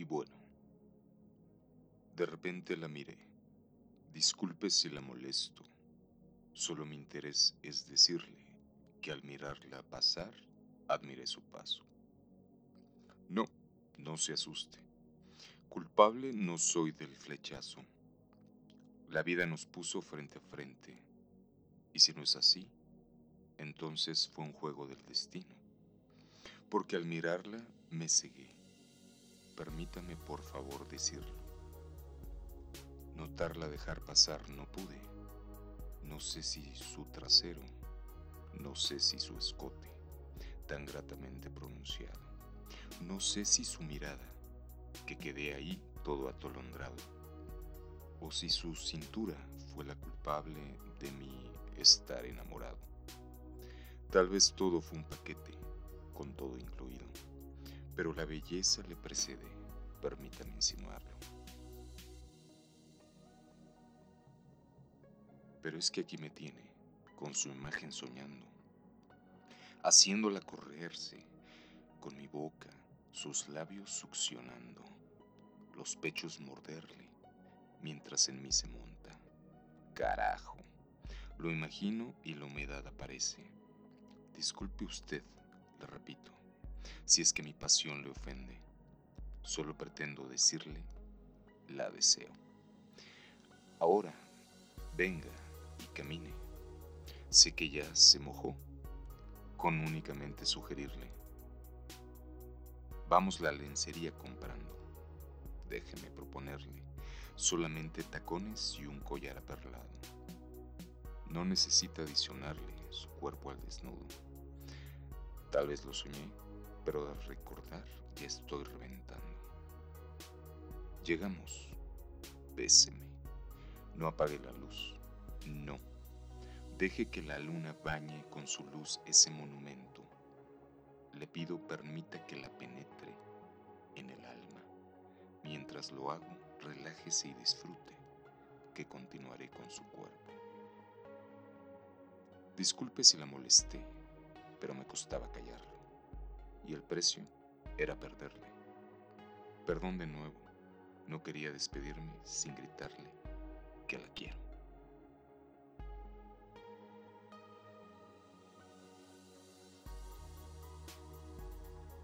Y bueno, de repente la miré. Disculpe si la molesto. Solo mi interés es decirle que al mirarla pasar, admiré su paso. No, no se asuste. Culpable no soy del flechazo. La vida nos puso frente a frente. Y si no es así, entonces fue un juego del destino. Porque al mirarla me cegué. Permítame por favor decirlo. Notarla dejar pasar no pude. No sé si su trasero, no sé si su escote, tan gratamente pronunciado. No sé si su mirada, que quedé ahí todo atolondrado. O si su cintura fue la culpable de mi estar enamorado. Tal vez todo fue un paquete, con todo incluido, pero la belleza le precede, permítame insinuarlo. Pero es que aquí me tiene, con su imagen soñando, haciéndola correrse, con mi boca, sus labios succionando, los pechos morderle, mientras en mí se monta. Carajo, lo imagino y la humedad aparece Disculpe usted, le repito, si es que mi pasión le ofende. Solo pretendo decirle, la deseo. Ahora, venga y camine. Sé que ya se mojó, con únicamente sugerirle. Vamos la lencería comprando. Déjeme proponerle solamente tacones y un collar aperlado. No necesita adicionarle su cuerpo al desnudo. Tal vez lo soñé, pero al recordar ya estoy reventando. Llegamos. Béseme. No apague la luz. No. Deje que la luna bañe con su luz ese monumento. Le pido permita que la penetre en el alma. Mientras lo hago, relájese y disfrute, que continuaré con su cuerpo. Disculpe si la molesté pero me costaba callarlo. Y el precio era perderle. Perdón de nuevo, no quería despedirme sin gritarle que la quiero.